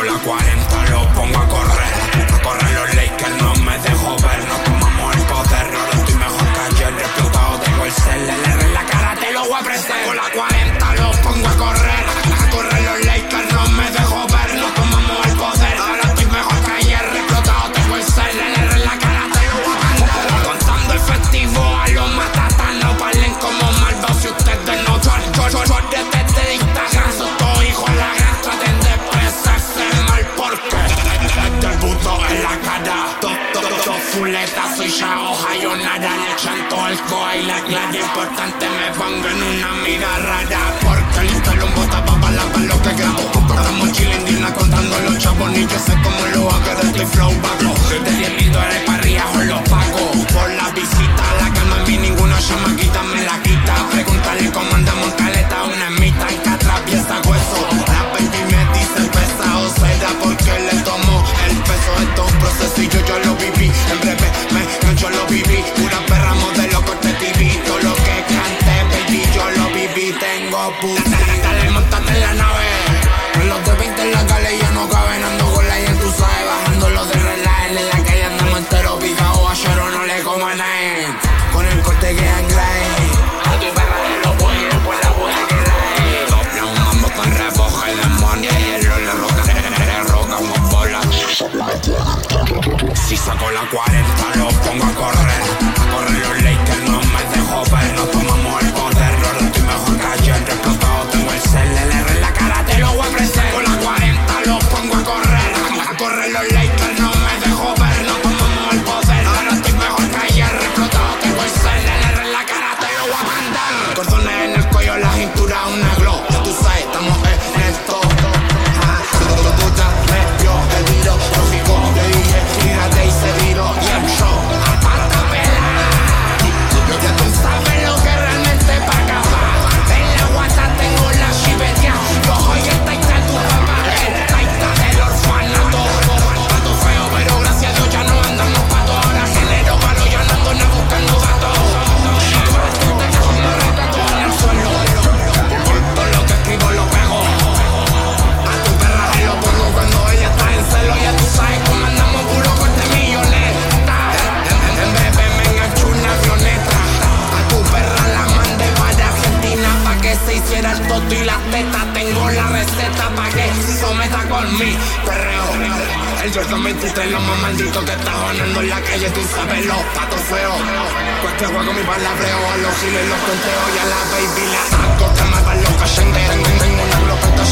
por la 40 lo pongo a correr. A correr los hoja yo nada Le chanto alcohol y la clave importante me pongo en una mira rara. Porque el Instagram botaba palabras lo que grabo. Estamos chilling dina contando los chavos Ni yo sé cómo lo hago. De este flow vago. De 10 mil dólares para arriba o los pago. Por la visita la gana a mí ninguna llama saco la 40, lo pongo dormí, perreo. El Jordan 23 los más malditos que está jonando en la calle, tú sabes los patos feos. Pues que juego mi palabreo a los giles, los conteos y a la baby la saco, que me va los cachengues. Tengo una bloqueta